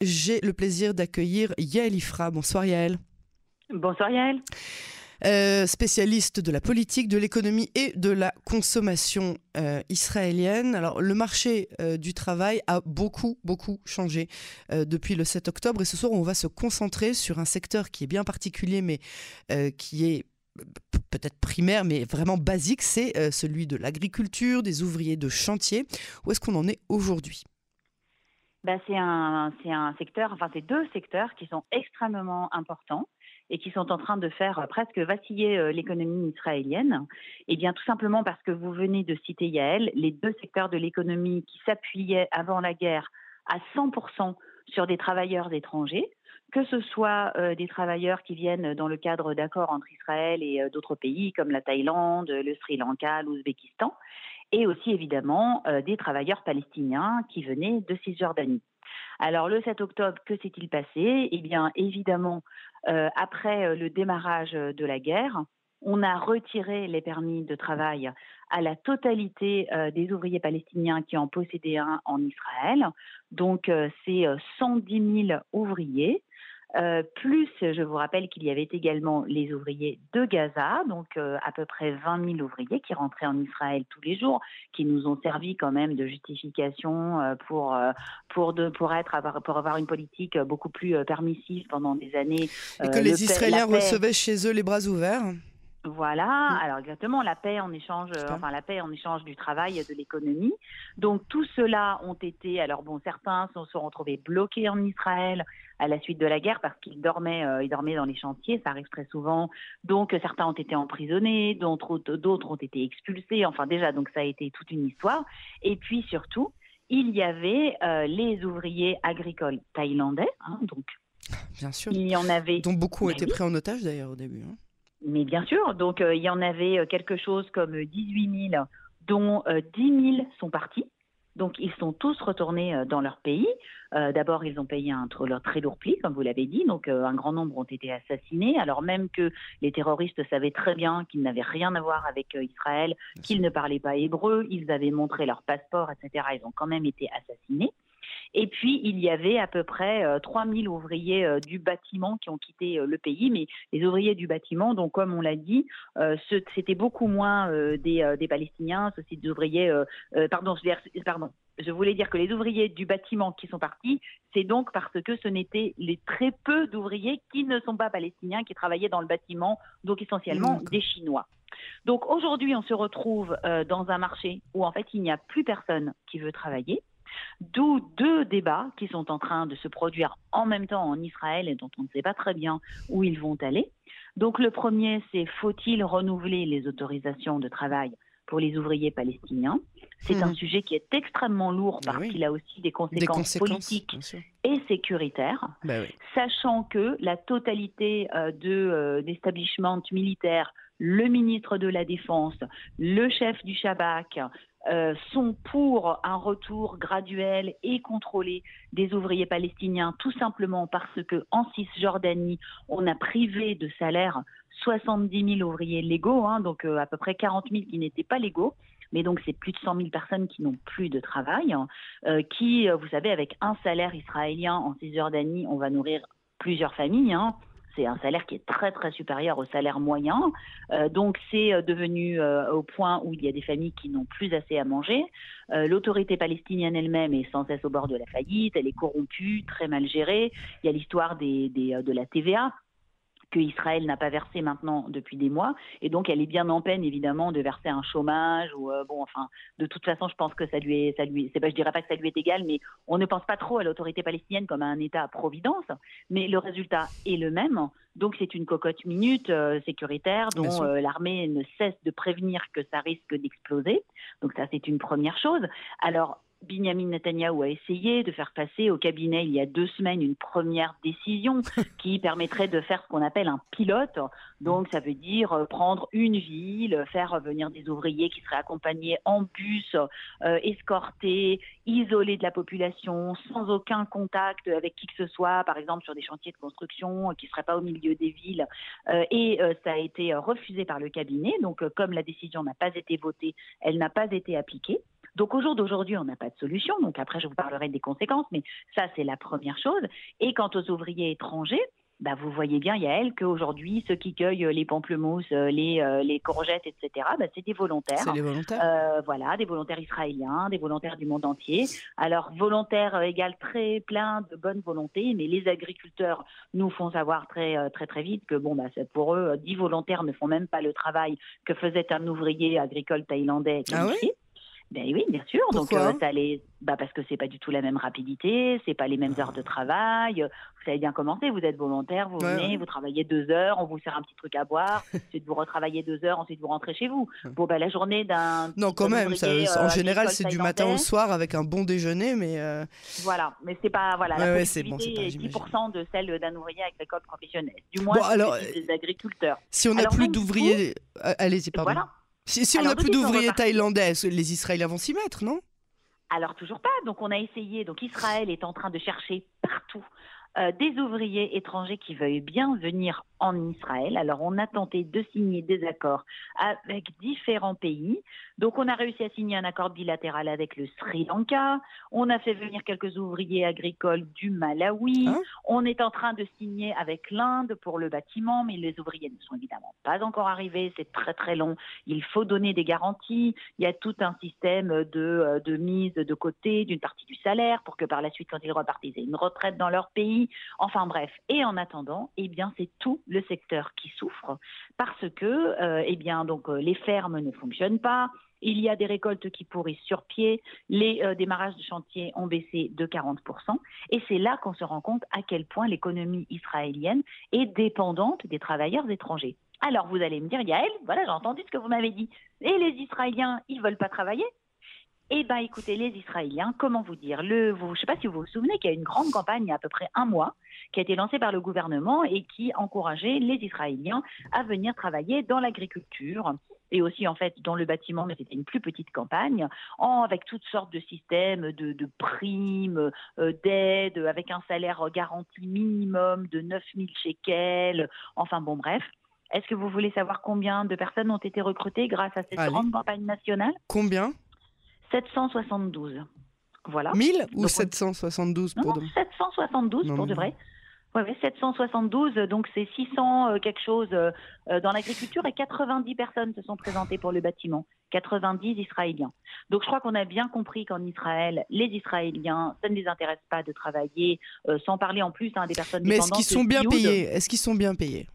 j'ai le plaisir d'accueillir Yael Ifra. Bonsoir Yael. Bonsoir Yael. Euh, spécialiste de la politique, de l'économie et de la consommation euh, israélienne. Alors, le marché euh, du travail a beaucoup, beaucoup changé depuis le 7 octobre. Et ce soir, on va se concentrer sur un secteur qui est bien particulier, mais qui est peut-être primaire, mais vraiment basique, c'est celui de l'agriculture, des ouvriers de chantier. Où est-ce qu'on en est aujourd'hui? Bah, c'est un, un secteur, enfin c'est deux secteurs qui sont extrêmement importants et qui sont en train de faire presque vaciller euh, l'économie israélienne. Eh bien, tout simplement parce que vous venez de citer Yael, les deux secteurs de l'économie qui s'appuyaient avant la guerre à 100% sur des travailleurs étrangers, que ce soit euh, des travailleurs qui viennent dans le cadre d'accords entre Israël et euh, d'autres pays comme la Thaïlande, le Sri Lanka, l'Ouzbékistan, et aussi évidemment des travailleurs palestiniens qui venaient de Cisjordanie. Alors le 7 octobre, que s'est-il passé? Eh bien évidemment, euh, après euh, le démarrage de la guerre, on a retiré les permis de travail à la totalité euh, des ouvriers palestiniens qui en possédaient un en Israël. Donc c'est 110 000 ouvriers euh, plus, je vous rappelle qu'il y avait également les ouvriers de Gaza, donc euh, à peu près 20 000 ouvriers qui rentraient en Israël tous les jours, qui nous ont servi quand même de justification euh, pour pour de, pour être pour avoir une politique beaucoup plus permissive pendant des années. Et que les Israéliens recevaient chez eux les bras ouverts. Voilà, mm. alors exactement, la paix en échange, enfin la paix en échange du travail et de l'économie. Donc tout cela ont été, alors bon, certains se sont retrouvés bloqués en Israël à la suite de la guerre parce qu'ils dormaient, euh, ils dormaient dans les chantiers, ça arrive très souvent. Donc certains ont été emprisonnés, d'autres d'autres ont été expulsés. Enfin déjà, donc ça a été toute une histoire. Et puis surtout, il y avait euh, les ouvriers agricoles thaïlandais, hein, donc. Bien sûr. Il y en avait. Dont beaucoup ont été pris en otage d'ailleurs au début. Hein. Mais bien sûr, donc euh, il y en avait euh, quelque chose comme 18 000, dont 10 000 sont partis. Donc ils sont tous retournés euh, dans leur pays. D'abord, ils ont payé un leur très lourd pli, comme vous l'avez dit. Donc un grand nombre ont été assassinés, alors même que les terroristes savaient très bien qu'ils n'avaient rien à voir avec Israël, qu'ils ne parlaient pas hébreu, ils avaient montré leur passeport, etc. Ils ont quand même été assassinés. Et puis, il y avait à peu près 3000 euh, ouvriers euh, du bâtiment qui ont quitté euh, le pays. Mais les ouvriers du bâtiment, donc comme on l'a dit, c'était beaucoup moins des, des, Palestiniens, ceci des ouvriers, pardon, je voulais dire que les ouvriers du bâtiment qui sont partis, c'est donc parce que ce n'étaient les très peu d'ouvriers qui ne sont pas palestiniens, qui travaillaient dans le bâtiment, donc essentiellement des Chinois. Donc aujourd'hui, on se retrouve dans un marché où en fait il n'y a plus personne qui veut travailler. D'où deux débats qui sont en train de se produire en même temps en Israël et dont on ne sait pas très bien où ils vont aller. Donc le premier, c'est faut-il renouveler les autorisations de travail pour les ouvriers palestiniens? C'est un hmm. sujet qui est extrêmement lourd parce qu'il a aussi des conséquences, politiques et sécuritaires, bah sachant que la totalité euh, de euh, d'establishment militaire, le ministre de la Défense, le chef du Shabak, euh, sont pour un retour graduel et contrôlé des ouvriers palestiniens, tout simplement parce que en Cisjordanie, on a privé de salaire 70 000 ouvriers légaux, hein, donc euh, à peu près 40 000 qui n'étaient pas légaux. Mais donc c'est plus de 100 000 personnes qui n'ont plus de travail, euh, qui, vous savez, avec un salaire israélien en Cisjordanie, on va nourrir plusieurs familles. Hein c'est un salaire qui est très très supérieur au salaire moyen. Euh, donc c'est euh, devenu euh, au point où il y a des familles qui n'ont plus assez à manger. L'autorité palestinienne elle-même est sans cesse au bord de la faillite, elle est corrompue, très mal gérée. Il y a l'histoire des, de la TVA que Israël n'a pas versé maintenant depuis des mois, et donc elle est bien en peine évidemment de verser un chômage ou euh, bon enfin de toute façon je pense que ça lui est ça lui c'est pas je dirais pas que ça lui est égal, mais on ne pense pas trop à l'autorité palestinienne comme à un État à providence, mais le résultat est le même. Donc c'est une cocotte minute euh, sécuritaire dont euh, l'armée ne cesse de prévenir que ça risque d'exploser. Donc ça c'est une première chose. Alors Binyamin Netanyahu a essayé de faire passer au cabinet il y a deux semaines une première décision qui permettrait de faire ce qu'on appelle un pilote. Donc ça veut dire euh, prendre une ville, faire venir des ouvriers qui seraient accompagnés en bus, euh, escortés, isolés de la population, sans aucun contact avec qui que ce soit, par exemple sur des chantiers de construction qui ne seraient pas au milieu des villes. Euh, et ça a été refusé par le cabinet. Donc comme la décision n'a pas été votée, elle n'a pas été appliquée. Donc au jour d'aujourd'hui, on n'a pas de solution. Donc après, je vous parlerai des conséquences, mais ça, c'est la première chose. Et quant aux ouvriers étrangers, bah, vous voyez bien, Yael, qu'aujourd'hui, ceux qui cueillent les pamplemousses, euh, les, euh, les courgettes, etc., bah, c'est des volontaires. C'est des volontaires. Euh, voilà, des volontaires israéliens, des volontaires du monde entier. Alors, volontaires égale très plein de bonne volonté, mais les agriculteurs nous font savoir très très très vite que bon, bah, pour eux, 10 volontaires ne font même pas le travail que faisait un ouvrier agricole thaïlandais. Ah oui ben oui, bien sûr. Pourquoi Donc, ça les... bah parce que c'est pas du tout la même rapidité, c'est pas les mêmes heures de travail. Vous savez bien comment c'est. Vous êtes volontaire, vous venez, vous travaillez deux heures, on vous sert un petit truc à boire, ensuite vous retravaillez deux heures, ensuite vous rentrez chez vous. Bon, ben la journée d'un. Non, quand même. Ça, en euh, général, c'est du matin au soir avec un bon déjeuner, mais. Euh... Voilà, mais c'est pas voilà. la ouais, c'est bon, est, pas, 10% de celle d'un ouvrier agricole professionnel. Du moins, bon, alors, des agriculteurs. Si on n'a plus d'ouvriers, allez-y, pardon. Voilà. Si, on n'a plus d'ouvriers thaïlandais, les Israéliens vont s'y mettre, non? Alors toujours pas. Donc on a essayé. Donc Israël est en train de chercher partout euh, des ouvriers étrangers qui veuillent bien venir en Israël. Alors on a tenté de signer des accords avec différents pays. Donc on a réussi à signer un accord bilatéral avec le Sri Lanka. On a fait venir quelques ouvriers agricoles du Malawi. Hein on est en train de signer avec l'Inde pour le bâtiment, mais les ouvriers ne sont évidemment pas encore arrivés. C'est très très long. Il faut donner des garanties. Il y a tout un système de, euh, de mise de côté d'une partie du salaire pour que par la suite, quand ils repartent, ils aient une retraite dans leur pays. Enfin bref. Et en attendant, eh bien c'est tout le secteur qui souffre parce que euh, eh bien donc euh, les fermes ne fonctionnent pas. Il y a des récoltes qui pourrissent sur pied, les euh, démarrages de chantier ont baissé de 40%, et c'est là qu'on se rend compte à quel point l'économie israélienne est dépendante des travailleurs étrangers. Alors vous allez me dire, Yael, voilà, j'ai entendu ce que vous m'avez dit. Et les Israéliens, ils veulent pas travailler? Eh bien, écoutez, les Israéliens, comment vous dire le, Je ne sais pas si vous vous souvenez qu'il y a une grande campagne il y a à peu près un mois qui a été lancée par le gouvernement et qui encourageait les Israéliens à venir travailler dans l'agriculture et aussi en fait dans le bâtiment, mais c'était une plus petite campagne, en, avec toutes sortes de systèmes de, de primes, euh, d'aides, avec un salaire garanti minimum de 9000 shekels, enfin bon bref. Est-ce que vous voulez savoir combien de personnes ont été recrutées grâce à cette Allez. grande campagne nationale? Combien? 772. Voilà. 1000 ou Donc, 772 Non, pour non, de... 772 Non, pour de vrai. Oui, oui, 772, donc c'est 600 euh, quelque chose euh, euh, dans l'agriculture et 90 personnes se sont présentées pour le bâtiment. 90 Israéliens. Donc je crois qu'on a bien compris qu'en Israël, les Israéliens, ça ne les intéresse pas de travailler, euh, sans parler en plus hein, des personnes Mais est-ce qu'ils sont bien payés? Est-ce qu'ils sont bien payés?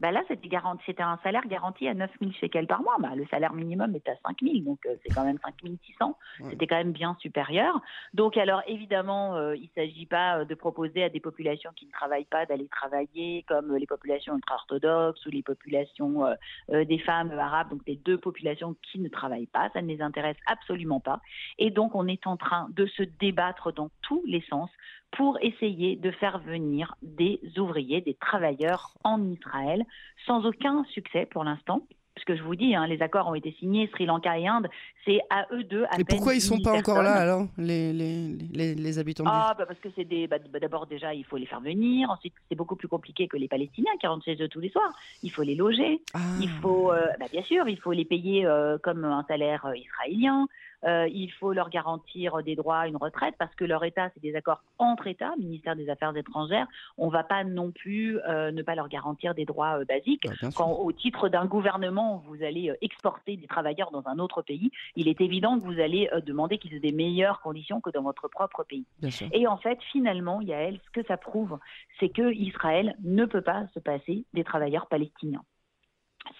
Bah là, c'était garanti, c'était un salaire garanti à 9 000 shekels par mois. Bah, le salaire minimum est à 5 000, donc euh, c'est quand même 5 600. Ouais. C'était quand même bien supérieur. Donc, alors évidemment, euh, il ne s'agit pas euh, de proposer à des populations qui ne travaillent pas d'aller travailler, comme euh, les populations ultra-orthodoxes ou les populations euh, euh, des femmes arabes, donc les deux populations qui ne travaillent pas. Ça ne les intéresse absolument pas. Et donc, on est en train de se débattre dans tous les sens pour essayer de faire venir des ouvriers, des travailleurs en Israël, sans aucun succès pour l'instant. Parce que je vous dis, hein, les accords ont été signés, Sri Lanka et Inde, c'est à eux deux. À Et peine pourquoi ils 10 sont 000 pas encore là alors, les, les, les, les habitants Ah, bah parce que c'est des. bah, bah, D'abord, déjà, il faut les faire venir. Ensuite, c'est beaucoup plus compliqué que les Palestiniens qui rentrent chez eux tous les soirs. Il faut les loger. Ah. Il faut, euh, bah, bien sûr, il faut les payer euh, comme un salaire euh, israélien. Euh, il faut leur garantir des droits, une retraite, parce que leur État, c'est des accords entre États, ministère des Affaires étrangères. On ne va pas non plus euh, ne pas leur garantir des droits euh, basiques. Sûr. Quand au titre d'un gouvernement, vous allez exporter des travailleurs dans un autre pays, il est évident que vous allez demander qu'ils aient des meilleures conditions que dans votre propre pays. Et en fait, finalement, Yael, ce que ça prouve, c'est que Israël ne peut pas se passer des travailleurs palestiniens.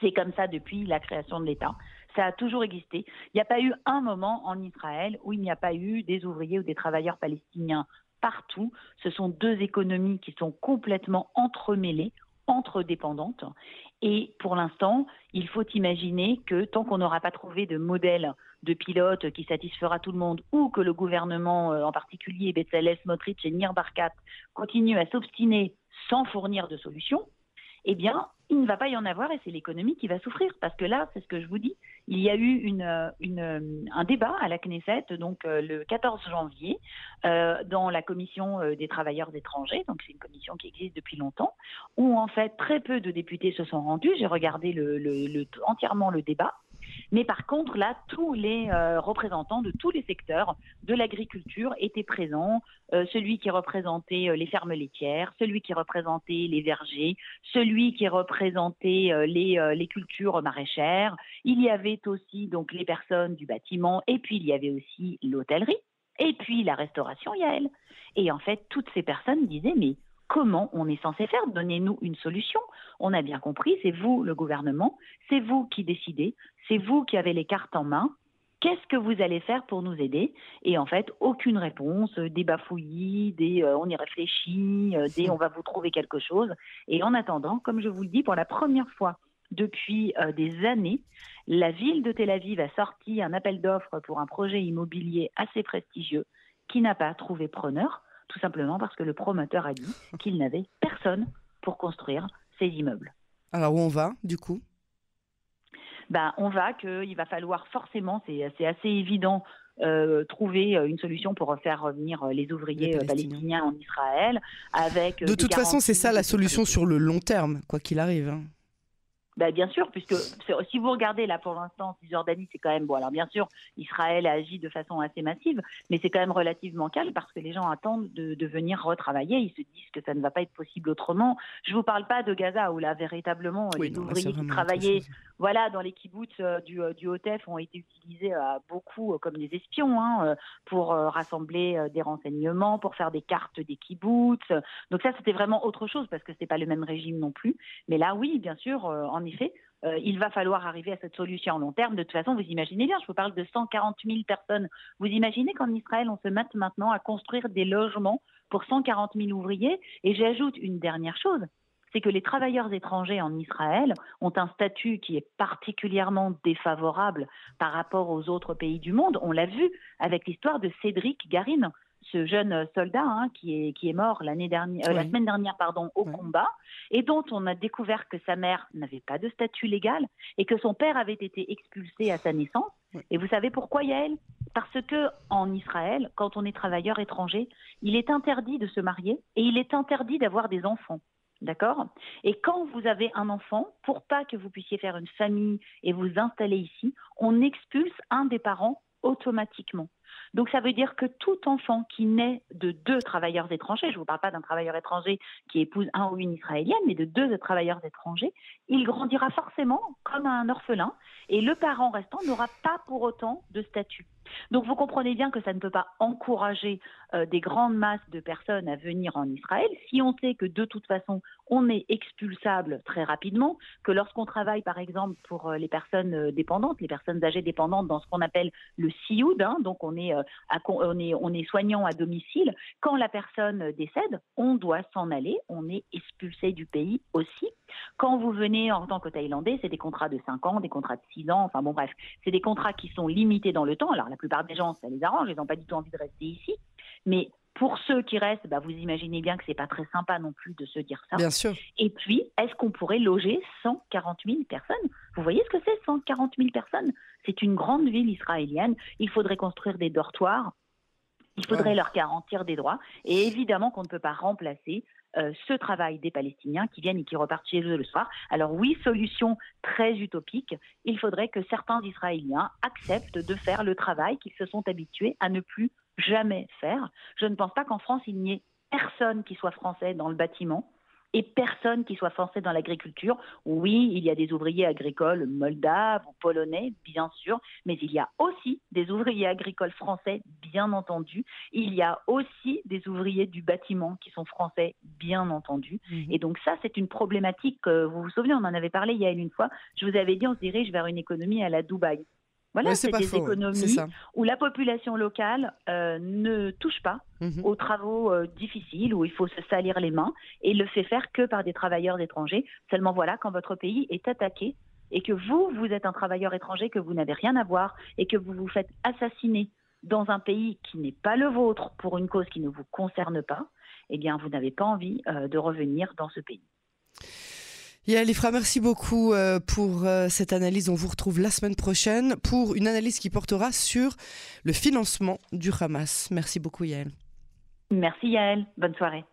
C'est comme ça depuis la création de l'État. Ça a toujours existé. Il n'y a pas eu un moment en Israël où il n'y a pas eu des ouvriers ou des travailleurs palestiniens partout. Ce sont deux économies qui sont complètement entremêlées, entre-dépendantes. Et pour l'instant, il faut imaginer que tant qu'on n'aura pas trouvé de modèle de pilote qui satisfera tout le monde, ou que le gouvernement, euh, en particulier Bezalel Smotrich et Nir Barkat, continue à s'obstiner sans fournir de solution, eh bien, il ne va pas y en avoir et c'est l'économie qui va souffrir. Parce que là, c'est ce que je vous dis, il y a eu une, euh, une, euh, un débat à la Knesset, donc euh, le 14 janvier, dans la commission des travailleurs étrangers, donc c'est une commission qui existe depuis longtemps, où en fait très peu de députés se sont rendus. J'ai regardé le- le- entièrement le débat. Mais par contre, là, tous les euh, représentants de tous les secteurs de l'agriculture étaient présents. Euh, celui qui représentait euh, les fermes laitières, celui qui représentait les vergers, celui qui représentait les, cultures maraîchères. Il y avait aussi donc les personnes du bâtiment et puis il y avait aussi l'hôtellerie et puis la restauration, Yael. Et en fait, toutes ces personnes disaient, mais comment on est censé faire Donnez-nous une solution. On a bien compris, c'est vous, le gouvernement, c'est vous qui décidez, c'est vous qui avez les cartes en main. Qu'est-ce que vous allez faire pour nous aider? Et en fait, aucune réponse, des bafouillis, des euh, on y réfléchit, euh, des on va vous trouver quelque chose. Et en attendant, comme je vous le dis, pour la première fois depuis euh, des années, la ville de Tel Aviv a sorti un appel d'offres pour un projet immobilier assez prestigieux qui n'a pas trouvé preneur tout simplement parce que le promoteur a dit qu'il n'avait personne pour construire ces immeubles. Alors où on va, du coup? Ben, On va qu'il va falloir forcément, c'est assez évident, euh, trouver euh, une solution pour faire revenir euh, les ouvriers palestiniens. en Israël. Avec de toute façon, c'est ça la solution sur le long terme, quoi qu'il arrive. Hein. Ben, bien sûr, puisque si vous regardez là pour l'instant, Cisjordanie, c'est quand même bon. Alors bien sûr, Israël agit de façon assez massive, mais c'est quand même relativement calme parce que les gens attendent de, venir retravailler. Ils se disent que ça ne va pas être possible autrement. Je vous parle pas de Gaza où là véritablement les ouvriers qui travaillaient, voilà, dans les kibbutz euh, du, euh, du Hotef ont été utilisés euh, beaucoup comme des espions hein, pour rassembler des renseignements, pour faire des cartes des kibbutz. Donc ça, c'était vraiment autre chose parce que c'est pas le même régime non plus. Mais là, oui, bien sûr, en en effet, euh, il va falloir arriver à cette solution en long terme. De toute façon, vous imaginez bien, je vous parle de 140 000 personnes. Vous imaginez qu'en Israël, on se mette maintenant à construire des logements pour 140 000 ouvriers. Et j'ajoute une dernière chose, c'est que les travailleurs étrangers en Israël ont un statut qui est particulièrement défavorable par rapport aux autres pays du monde. On l'a vu avec l'histoire de Cédric Garin ce jeune soldat hein, qui, est, qui est mort l'année dernière, euh, la semaine dernière pardon, au combat, et dont on a découvert que sa mère n'avait pas de statut légal et que son père avait été expulsé à sa naissance. Et vous savez pourquoi, Yael? Parce que en Israël, quand on est travailleur étranger, il est interdit de se marier et il est interdit d'avoir des enfants. D'accord? Et quand vous avez un enfant, pour pas que vous puissiez faire une famille et vous installer ici, on expulse un des parents automatiquement. Donc ça veut dire que tout enfant qui naît de deux travailleurs étrangers, je ne vous parle pas d'un travailleur étranger qui épouse un ou une israélienne, mais de deux travailleurs étrangers, il grandira forcément comme un orphelin et le parent restant n'aura pas pour autant de statut. Donc vous comprenez bien que ça ne peut pas encourager euh, des grandes masses de personnes à venir en Israël si on sait que de toute façon on est expulsable très rapidement, que lorsqu'on travaille par exemple pour euh, les personnes euh, dépendantes, les personnes âgées dépendantes dans ce qu'on appelle le SIOUD, hein, donc on est, on, est, soignant à domicile, quand la personne décède, on doit s'en aller, on est expulsé du pays aussi. Quand vous venez en tant que Thaïlandais, c'est des contrats de 5 ans, des contrats de 6 ans, enfin bon bref, c'est des contrats qui sont limités dans le temps. Alors la plupart des gens, ça les arrange, ils n'ont pas du tout envie de rester ici. Mais pour ceux qui restent, bah, vous imaginez bien que c'est pas très sympa non plus de se dire ça. Bien sûr. Et puis, est-ce qu'on pourrait loger 140 000 personnes? Vous voyez ce que c'est 140 000 personnes? C'est une grande ville israélienne. Il faudrait construire des dortoirs. Il faudrait leur garantir des droits. Et évidemment qu'on ne peut pas remplacer euh, ce travail des Palestiniens qui viennent et qui repartent chez eux le soir. Alors oui, solution très utopique, il faudrait que certains Israéliens acceptent de faire le travail qu'ils se sont habitués à ne plus jamais faire. Je ne pense pas qu'en France, il n'y ait personne qui soit français dans le bâtiment et personne qui soit français dans l'agriculture. Oui, il y a des ouvriers agricoles moldaves ou polonais, bien sûr, mais il y a aussi des ouvriers agricoles français, bien entendu. Il y a aussi des ouvriers du bâtiment qui sont français, bien entendu. Mhm. Et donc ça, c'est une problématique, vous vous souvenez, on en avait parlé il y a une fois, je vous avais dit, on se dirige vers une économie à la Dubaï. Voilà, c'est des économies où la population locale euh, ne touche pas mhm. aux travaux euh, difficiles, où il faut se salir les mains, et le fait faire que par des travailleurs étrangers. Seulement voilà, quand votre pays est attaqué et que vous, vous êtes un travailleur étranger, que vous n'avez rien à voir, et que vous vous faites assassiner dans un pays qui n'est pas le vôtre pour une cause qui ne vous concerne pas, eh bien, vous n'avez pas envie euh, de revenir dans ce pays. Yael Ifra, merci beaucoup euh, pour euh, cette analyse. On vous retrouve la semaine prochaine pour une analyse qui portera sur le financement du Hamas. Merci beaucoup Yael. Merci Yael. Bonne soirée.